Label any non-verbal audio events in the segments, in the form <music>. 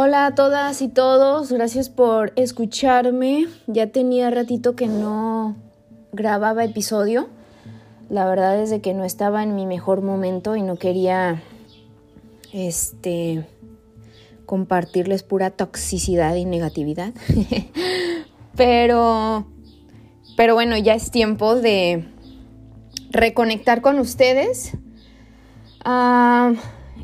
Hola a todas y todos, gracias por escucharme. Ya tenía ratito que no grababa episodio. La verdad es de que no estaba en mi mejor momento y no quería este compartirles pura toxicidad y negatividad. <laughs> pero pero bueno, ya es tiempo de reconectar con ustedes. Ah,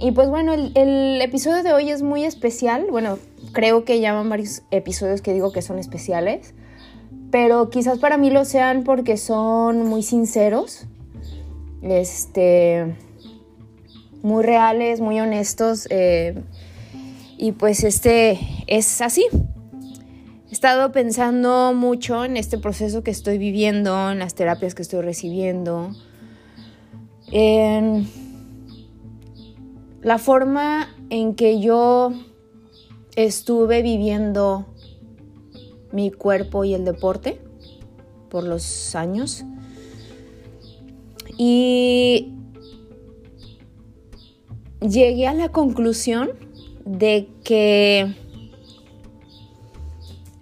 y pues bueno, el, episodio de hoy es muy especial. Bueno, creo que llaman varios episodios que digo que son especiales. Pero quizás para mí lo sean porque son muy sinceros. Este. Muy reales, muy honestos. Eh, y pues este es así. He estado pensando mucho en este proceso que estoy viviendo, en las terapias que estoy recibiendo. En la forma en que yo estuve viviendo mi cuerpo y el deporte por los años. Y llegué a la conclusión de que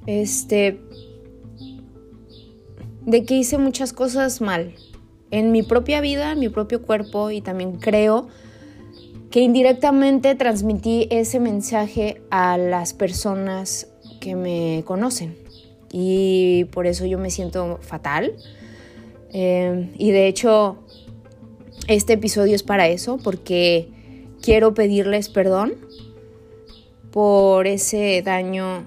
este de que hice muchas cosas mal en mi propia vida, en mi propio cuerpo y también creo que indirectamente transmití ese mensaje a las personas que me conocen. Y por eso yo me siento fatal. Eh, y de hecho, este episodio es para eso, porque quiero pedirles perdón por ese daño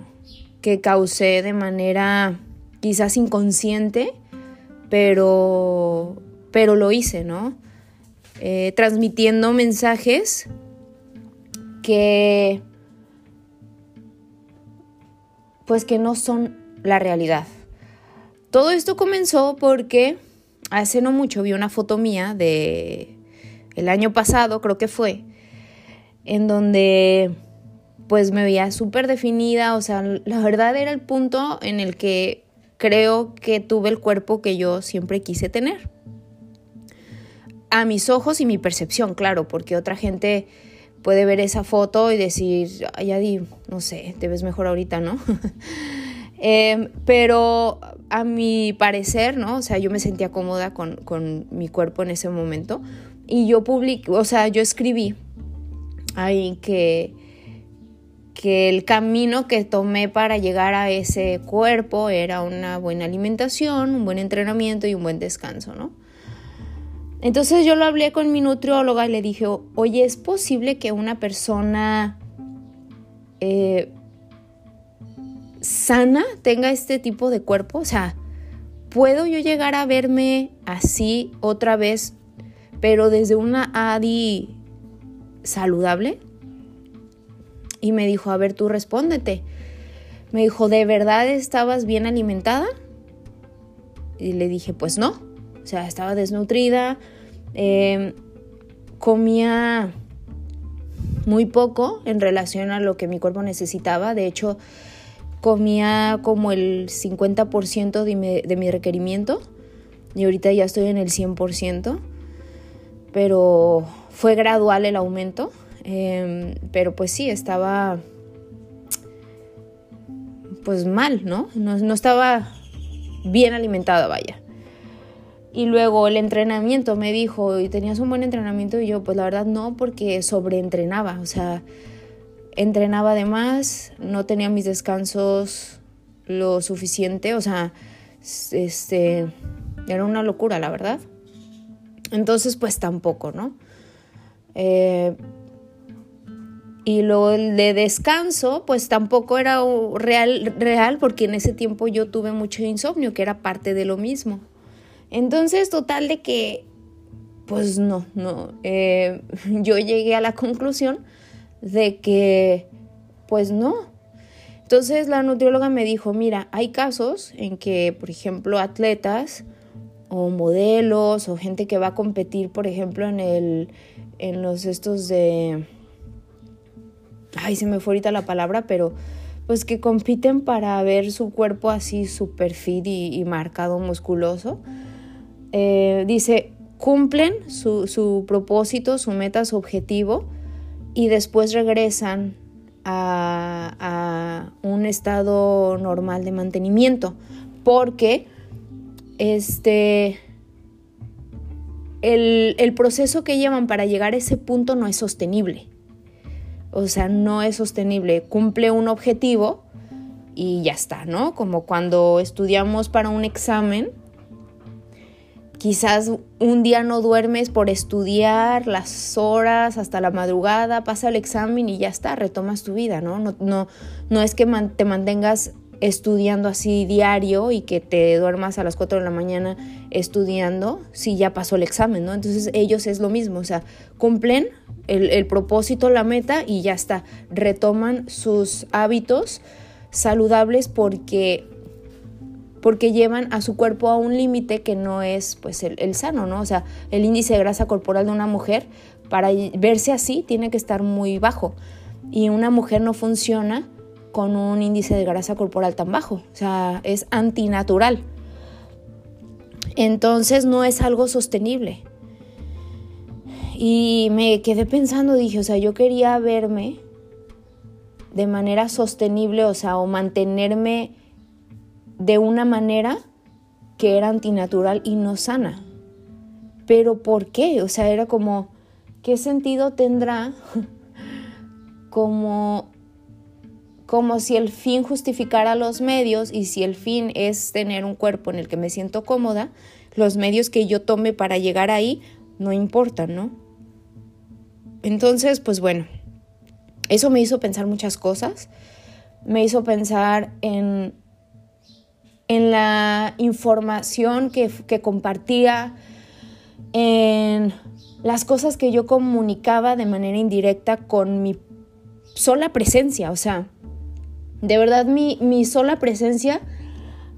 que causé de manera quizás inconsciente, pero, pero lo hice, ¿no? Eh, transmitiendo mensajes que pues que no son la realidad. Todo esto comenzó porque hace no mucho vi una foto mía de el año pasado, creo que fue, en donde pues me veía súper definida, o sea, la verdad era el punto en el que creo que tuve el cuerpo que yo siempre quise tener a mis ojos y mi percepción, claro, porque otra gente puede ver esa foto y decir, ay, no sé, te ves mejor ahorita, ¿no? <laughs> Em, pero a mi parecer, ¿no? O sea, yo me sentía cómoda con, con mi cuerpo en ese momento y yo publiqué, o sea, yo escribí ahí que, que el camino que tomé para llegar a ese cuerpo era una buena alimentación, un buen entrenamiento y un buen descanso, ¿no? Entonces yo lo hablé con mi nutrióloga y le dije, oye, ¿es posible que una persona eh, sana tenga este tipo de cuerpo? O sea, ¿puedo yo llegar a verme así otra vez, pero desde una ADI saludable? Y me dijo, a ver, tú respóndete. Me dijo, ¿de verdad estabas bien alimentada? Y le dije, pues no. O sea, estaba desnutrida, Em, comía muy poco en relación a lo que mi cuerpo necesitaba. De hecho, comía como el 50% de mi, de mi requerimiento y ahorita ya estoy en el 100%, pero fue gradual el aumento. Em, pero pues sí, estaba pues mal, ¿no? ¿no? No estaba bien alimentada, vaya. Y luego el entrenamiento me dijo, ¿y tenías un buen entrenamiento? Y yo, pues la verdad no, porque sobreentrenaba, o sea, entrenaba de más, no tenía mis descansos lo suficiente, o sea, este, era una locura, la verdad. Entonces, pues tampoco, ¿no? Eh, y lo de descanso, pues tampoco era real, real, porque en ese tiempo yo tuve mucho insomnio, que era parte de lo mismo. Entonces, total de que, pues no, no, eh, <laughs> yo llegué a la conclusión de que, pues no. Entonces la nutrióloga me dijo, mira, hay casos en que, por ejemplo, atletas o modelos o gente que va a competir, por ejemplo, en el, en los estos de, ay, se me fue ahorita la palabra, pero pues que compiten para ver su cuerpo así super fit y marcado, musculoso. Eh, dice, cumplen su, propósito, su meta, su objetivo y después regresan a, un estado normal de mantenimiento. Porque este, el, el proceso que llevan para llegar a ese punto no es sostenible. O sea, no es sostenible. Cumple un objetivo y ya está, ¿no? Como cuando estudiamos para un examen Quizás un día no duermes por estudiar las horas hasta la madrugada, pasa el examen y ya está, retomas tu vida, ¿no? No, no, es que te mantengas estudiando así diario y que te duermas a las 4 de la mañana estudiando si ya pasó el examen, ¿no? Entonces ellos es lo mismo, o sea, cumplen el, el propósito, la meta y ya está, retoman sus hábitos saludables porque porque llevan a su cuerpo a un límite que no es pues el, sano, ¿no? O sea, el índice de grasa corporal de una mujer para verse así tiene que estar muy bajo y una mujer no funciona con un índice de grasa corporal tan bajo, o sea, es antinatural. Entonces no es algo sostenible. Y me quedé pensando, dije, o sea, yo quería verme de manera sostenible, o sea, o mantenerme de una manera que era antinatural y no sana. Pero ¿por qué? O sea, era como, ¿qué sentido tendrá <laughs> como, como si el fin justificara los medios y si el fin es tener un cuerpo en el que me siento cómoda, los medios que yo tome para llegar ahí no importan, ¿no? Entonces, pues bueno, eso me hizo pensar muchas cosas. Me hizo pensar en en la información que, compartía, en las cosas que yo comunicaba de manera indirecta con mi sola presencia. O sea, de verdad mi, mi sola presencia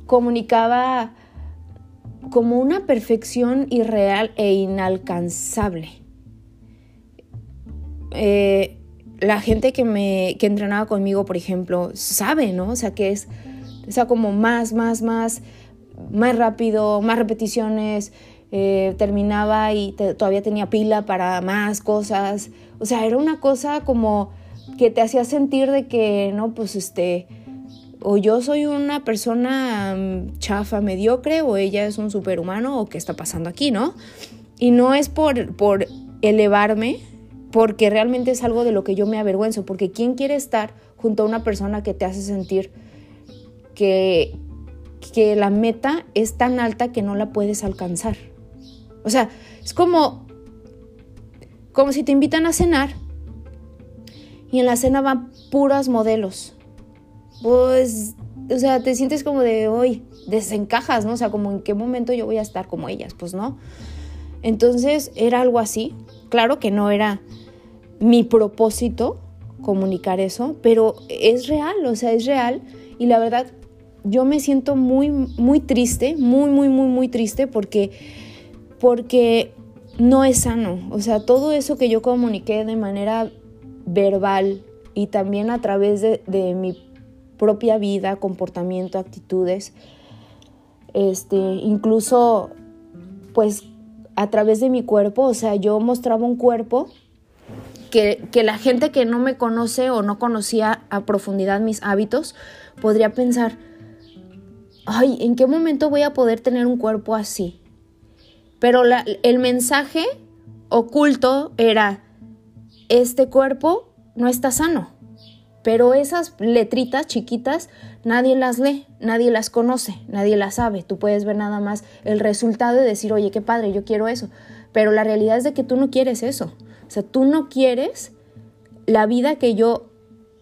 comunicaba como una perfección irreal e inalcanzable. Eh, la gente que me que entrenaba conmigo, por ejemplo, sabe, ¿no? O sea, que es o sea, como más, más, más, más rápido, más repeticiones, eh, terminaba y todavía tenía pila para más cosas. O sea, era una cosa como que te hacía sentir de que, no, pues este, o yo soy una persona mm, chafa, mediocre, o ella es un superhumano, o qué está pasando aquí, ¿no? Y no es por, por elevarme, porque realmente es algo de lo que yo me avergüenzo, porque ¿quién quiere estar junto a una persona que te hace sentir que, que la meta es tan alta que no la puedes alcanzar. O sea, es como, como si te invitan a cenar y en la cena van puras modelos. Pues, o sea, te sientes como de hoy, desencajas, ¿no? O sea, como en qué momento yo voy a estar como ellas, pues no. Entonces era algo así. Claro que no era mi propósito comunicar eso, pero es real, o sea, es real. Y la verdad, yo me siento muy, muy triste, muy, muy, muy, muy triste porque, porque no es sano. O sea, todo eso que yo comuniqué de manera verbal y también a través de, mi propia vida, comportamiento, actitudes, este, incluso pues a través de mi cuerpo, o sea, yo mostraba un cuerpo que, que, la gente que no me conoce o no conocía a profundidad mis hábitos podría pensar, ay, ¿en qué momento voy a poder tener un cuerpo así? Pero el mensaje oculto era, este cuerpo no está sano. Pero esas letritas chiquitas nadie las lee, nadie las conoce, nadie las sabe. Tú puedes ver nada más el resultado y decir, oye, qué padre, yo quiero eso. Pero la realidad es de que tú no quieres eso. O sea, tú no quieres la vida que yo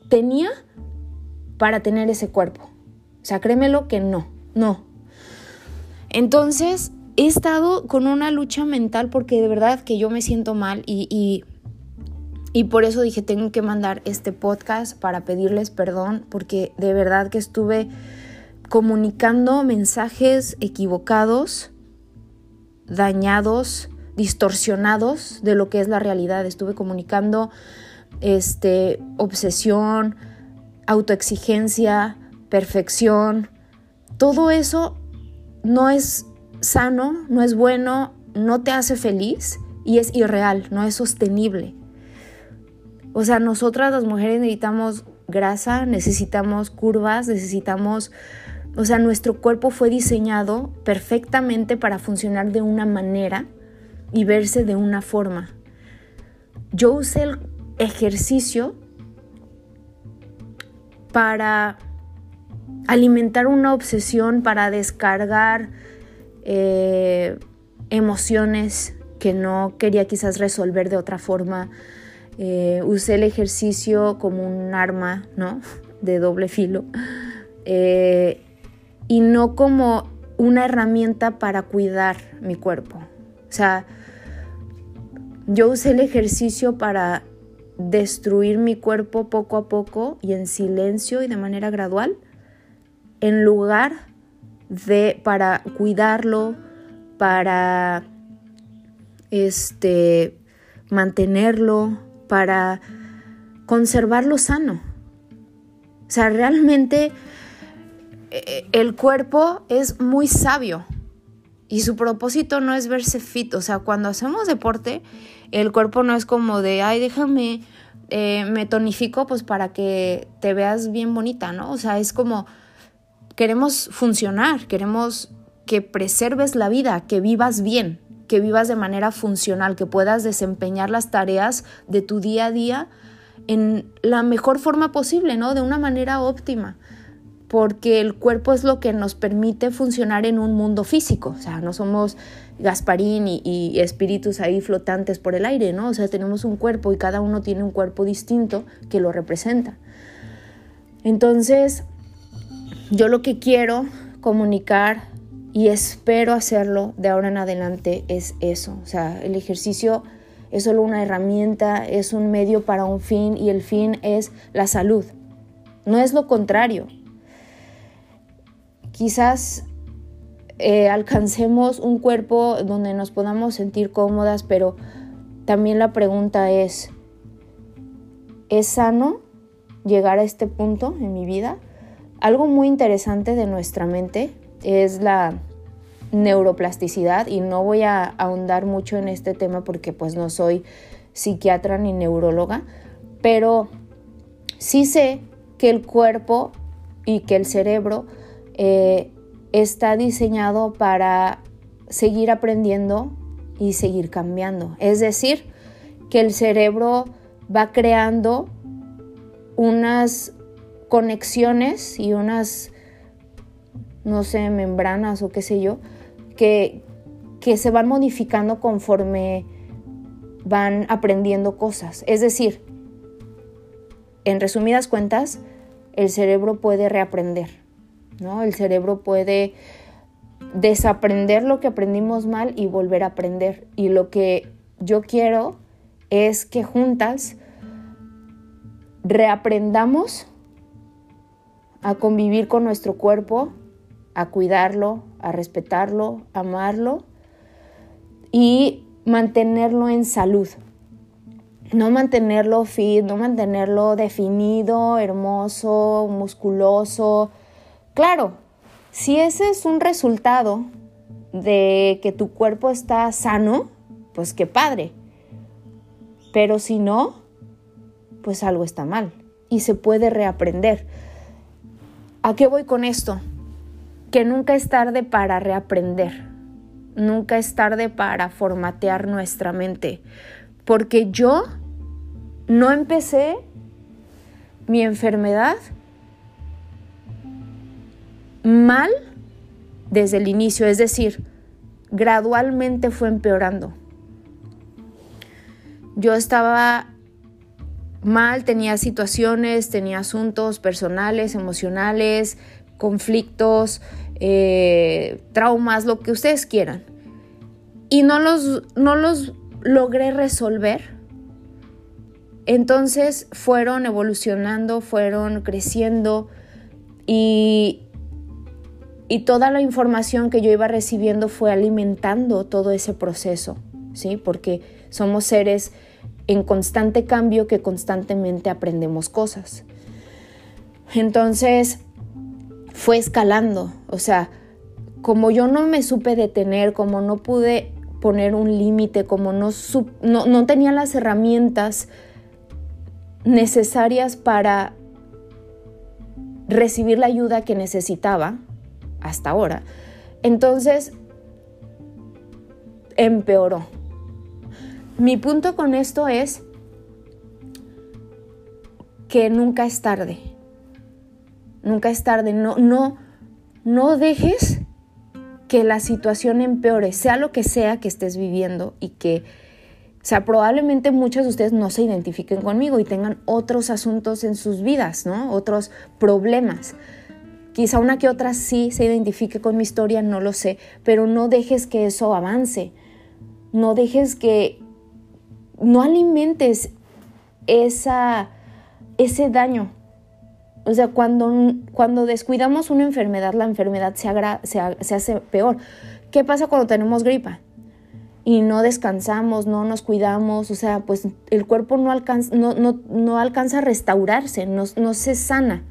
tenía para tener ese cuerpo. O sea, créemelo que no. No. Entonces, he estado con una lucha mental porque de verdad que yo me siento mal y, y, por eso dije, tengo que mandar este podcast para pedirles perdón porque de verdad que estuve comunicando mensajes equivocados, dañados, distorsionados de lo que es la realidad. Estuve comunicando este obsesión, autoexigencia, perfección, todo eso no es sano, no es bueno, no te hace feliz y es irreal, no es sostenible. O sea, nosotras las mujeres necesitamos grasa, necesitamos curvas, necesitamos, o sea, nuestro cuerpo fue diseñado perfectamente para funcionar de una manera y verse de una forma. Yo usé el ejercicio para alimentar una obsesión, para descargar eh, emociones que no quería quizás resolver de otra forma. Eh, usé el ejercicio como un arma, ¿no? De doble filo. Eh, y no como una herramienta para cuidar mi cuerpo. O sea, yo usé el ejercicio para destruir mi cuerpo poco a poco y en silencio y de manera gradual, en lugar de para cuidarlo, para este mantenerlo, para conservarlo sano. O sea, realmente eh, el cuerpo es muy sabio y su propósito no es verse fit. O sea, cuando hacemos deporte, el cuerpo no es como de, ay, déjame, eh, me tonifico pues para que te veas bien bonita, ¿no? O sea, es como, queremos funcionar, queremos que preserves la vida, que vivas bien, que vivas de manera funcional, que puedas desempeñar las tareas de tu día a día en la mejor forma posible, ¿no? De una manera óptima porque el cuerpo es lo que nos permite funcionar en un mundo físico, o sea, no somos Gasparín y, espíritus ahí flotantes por el aire, ¿no? O sea, tenemos un cuerpo y cada uno tiene un cuerpo distinto que lo representa. Entonces, yo lo que quiero comunicar y espero hacerlo de ahora en adelante es eso, o sea, el ejercicio es solo una herramienta, es un medio para un fin y el fin es la salud. No es lo contrario. Quizás eh, alcancemos un cuerpo donde nos podamos sentir cómodas, pero también la pregunta es, ¿es sano llegar a este punto en mi vida? Algo muy interesante de nuestra mente es la neuroplasticidad y no voy a ahondar mucho en este tema porque pues no soy psiquiatra ni neuróloga, pero sí sé que el cuerpo y que el cerebro eh, está diseñado para seguir aprendiendo y seguir cambiando. Es decir, que el cerebro va creando unas conexiones y unas, no sé, membranas o qué sé yo, que, que se van modificando conforme van aprendiendo cosas. Es decir, en resumidas cuentas, el cerebro puede reaprender. ¿no? El cerebro puede desaprender lo que aprendimos mal y volver a aprender. Y lo que yo quiero es que juntas reaprendamos a convivir con nuestro cuerpo, a cuidarlo, a respetarlo, amarlo y mantenerlo en salud. No mantenerlo fit, no mantenerlo definido, hermoso, musculoso, Claro, si ese es un resultado de que tu cuerpo está sano, pues qué padre. Pero si no, pues algo está mal y se puede reaprender. ¿A qué voy con esto? Que nunca es tarde para reaprender. Nunca es tarde para formatear nuestra mente. Porque yo no empecé mi enfermedad mal desde el inicio, es decir, gradualmente fue empeorando. Yo estaba mal, tenía situaciones, tenía asuntos personales, emocionales, conflictos, eh, traumas, lo que ustedes quieran. Y no los, no los logré resolver. Entonces fueron evolucionando, fueron creciendo y, y toda la información que yo iba recibiendo fue alimentando todo ese proceso, ¿sí? Porque somos seres en constante cambio que constantemente aprendemos cosas. Entonces, fue escalando, o sea, como yo no me supe detener, como no pude poner un límite, como no, no, no tenía las herramientas necesarias para recibir la ayuda que necesitaba hasta ahora. Entonces, empeoró. Mi punto con esto es que nunca es tarde. Nunca es tarde. No, no, no dejes que la situación empeore, sea lo que sea que estés viviendo y que, o sea, probablemente muchos de ustedes no se identifiquen conmigo y tengan otros asuntos en sus vidas, ¿no? Otros problemas. Quizá una que otra sí se identifique con mi historia, no lo sé, pero no dejes que eso avance. No dejes que, no alimentes esa, ese daño. O sea, cuando, cuando descuidamos una enfermedad, la enfermedad se, se, hace peor. ¿Qué pasa cuando tenemos gripa? Y no descansamos, no nos cuidamos, o sea, pues el cuerpo no alcanza, no, no, alcanza a restaurarse, no, no se sana,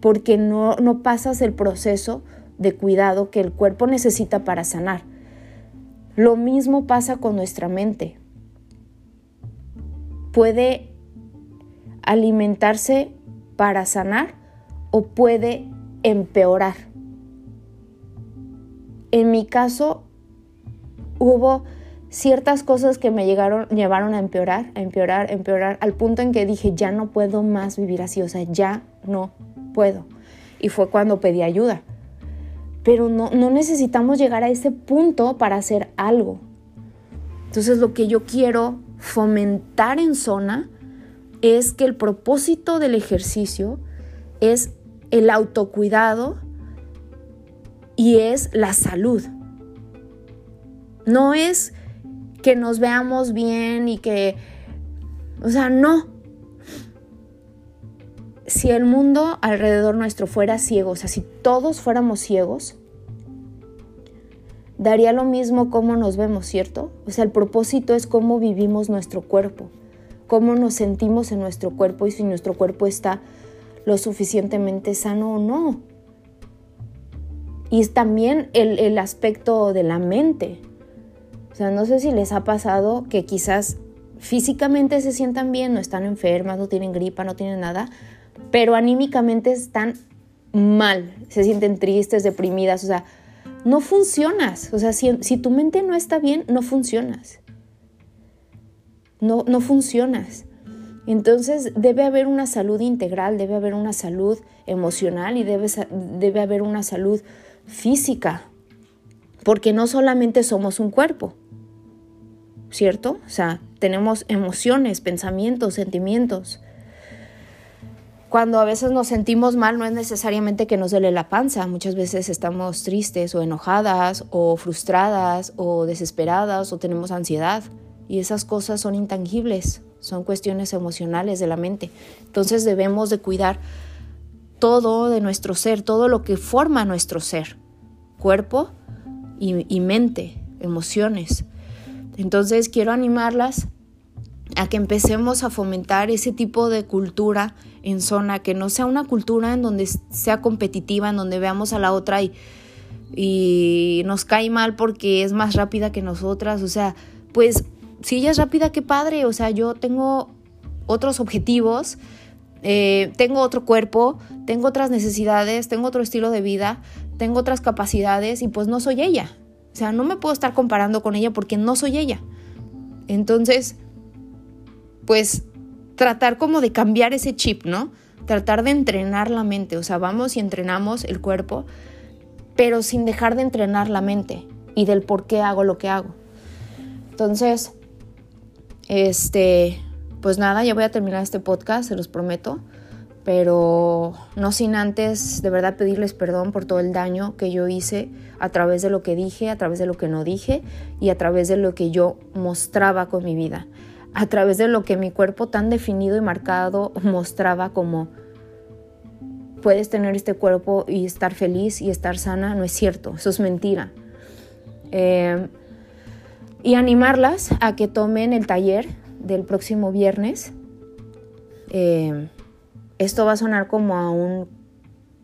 porque no, no pasas el proceso de cuidado que el cuerpo necesita para sanar. Lo mismo pasa con nuestra mente. Puede alimentarse para sanar o puede empeorar. En mi caso, hubo ciertas cosas que me llegaron, llevaron a empeorar, a empeorar, a empeorar, al punto en que dije, ya no puedo más vivir así, o sea, ya no puedo. Y fue cuando pedí ayuda. Pero no, no necesitamos llegar a ese punto para hacer algo. Entonces lo que yo quiero fomentar en zona es que el propósito del ejercicio es el autocuidado y es la salud. No es que nos veamos bien y que, o sea, no. Si el mundo alrededor nuestro fuera ciego, o sea, si todos fuéramos ciegos, daría lo mismo cómo nos vemos, ¿cierto? O sea, el propósito es cómo vivimos nuestro cuerpo cómo nos sentimos en nuestro cuerpo y si nuestro cuerpo está lo suficientemente sano o no. Y también el, el aspecto de la mente. O sea, no sé si les ha pasado que quizás físicamente se sientan bien, no están enfermas, no tienen gripa, no tienen nada, pero anímicamente están mal, se sienten tristes, deprimidas, o sea, no funcionas. O sea, si, si tu mente no está bien, no funcionas no, no funcionas. Entonces debe haber una salud integral, debe haber una salud emocional y debe, debe haber una salud física, porque no solamente somos un cuerpo, ¿cierto? O sea, tenemos emociones, pensamientos, sentimientos. Cuando a veces nos sentimos mal no es necesariamente que nos duele la panza, muchas veces estamos tristes o enojadas o frustradas o desesperadas o tenemos ansiedad y esas cosas son intangibles, son cuestiones emocionales de la mente. Entonces debemos de cuidar todo de nuestro ser, todo lo que forma nuestro ser, cuerpo y, mente, emociones. Entonces quiero animarlas a que empecemos a fomentar ese tipo de cultura en zona, que no sea una cultura en donde sea competitiva, en donde veamos a la otra y, y nos cae mal porque es más rápida que nosotras. O sea, pues si ella es rápida, qué padre. O sea, yo tengo otros objetivos, eh, tengo otro cuerpo, tengo otras necesidades, tengo otro estilo de vida, tengo otras capacidades y pues no soy ella. O sea, no me puedo estar comparando con ella porque no soy ella. Entonces, pues tratar como de cambiar ese chip, ¿no? Tratar de entrenar la mente. O sea, vamos y entrenamos el cuerpo, pero sin dejar de entrenar la mente y del por qué hago lo que hago. Entonces, este, pues nada, ya voy a terminar este podcast, se los prometo, pero no sin antes de verdad pedirles perdón por todo el daño que yo hice a través de lo que dije, a través de lo que no dije y a través de lo que yo mostraba con mi vida, a través de lo que mi cuerpo tan definido y marcado mostraba como puedes tener este cuerpo y estar feliz y estar sana, no es cierto, eso es mentira. Eh, y animarlas a que tomen el taller del próximo viernes. Eh, esto va a sonar como a un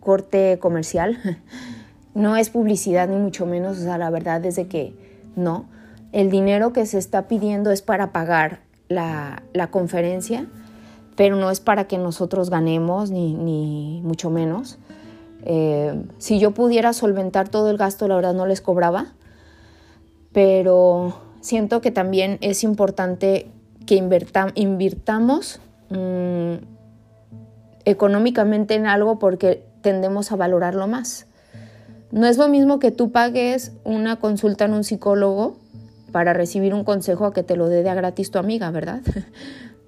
corte comercial. <laughs> No es publicidad ni mucho menos, o sea, la verdad es que no. El dinero que se está pidiendo es para pagar la, conferencia, pero no es para que nosotros ganemos, ni, ni mucho menos. Eh, si yo pudiera solventar todo el gasto, la verdad no les cobraba, pero siento que también es importante que invirtamos mm, económicamente en algo porque tendemos a valorarlo más. No es lo mismo que tú pagues una consulta en un psicólogo para recibir un consejo a que te lo dé de a gratis tu amiga, ¿verdad? <laughs>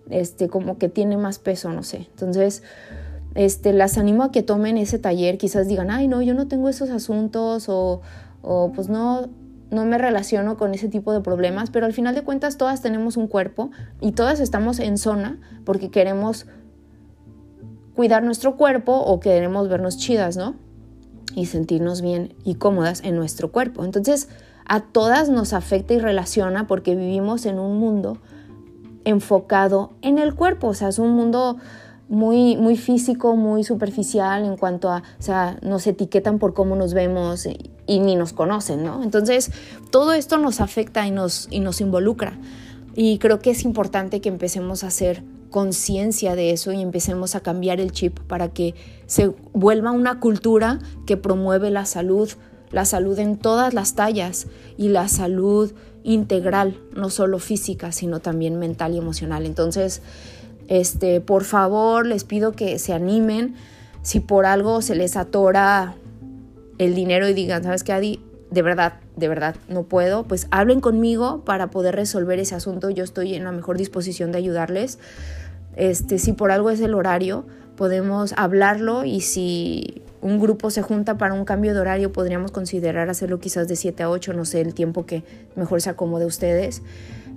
Este, como que tiene más peso, no sé. Entonces, este, las animo a que tomen ese taller, quizás digan, ay, no, yo no tengo esos asuntos o, o pues no, no me relaciono con ese tipo de problemas, pero al final de cuentas todas tenemos un cuerpo y todas estamos en zona porque queremos cuidar nuestro cuerpo o queremos vernos chidas, ¿no? Y sentirnos bien y cómodas en nuestro cuerpo. Entonces, a todas nos afecta y relaciona porque vivimos en un mundo enfocado en el cuerpo, o sea, es un mundo muy, muy físico, muy superficial en cuanto a, o sea, nos etiquetan por cómo nos vemos y, ni nos conocen, ¿no? Entonces, todo esto nos afecta y nos, y nos involucra. Y creo que es importante que empecemos a hacer conciencia de eso y empecemos a cambiar el chip para que se vuelva una cultura que promueve la salud, la salud en todas las tallas y la salud integral, no solo física, sino también mental y emocional. Entonces, este, por favor, les pido que se animen. Si por algo se les atora el dinero y digan, ¿sabes qué, Adi? De verdad, de verdad, no puedo, pues hablen conmigo para poder resolver ese asunto. Yo estoy en la mejor disposición de ayudarles. Este, si por algo es el horario, podemos hablarlo y si un grupo se junta para un cambio de horario, podríamos considerar hacerlo quizás de 7 a 8, no sé, el tiempo que mejor se acomode a ustedes.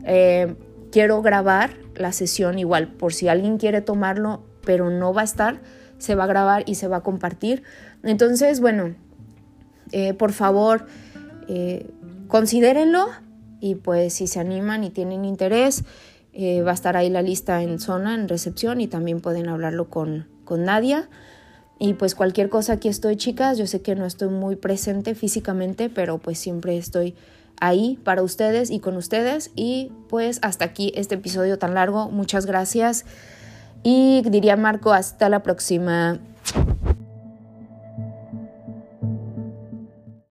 Eh, quiero grabar la sesión igual, por si alguien quiere tomarlo, pero no va a estar, se va a grabar y se va a compartir. Entonces, bueno, eh, por favor, eh, considérenlo y pues si se animan y tienen interés, va a estar ahí la lista en zona, en recepción y también pueden hablarlo con, con Nadia. Y pues cualquier cosa aquí estoy, chicas. Yo sé que no estoy muy presente físicamente, pero pues siempre estoy ahí para ustedes y con ustedes. Y pues hasta aquí este episodio tan largo. Muchas gracias. Y diría Marco, hasta la próxima.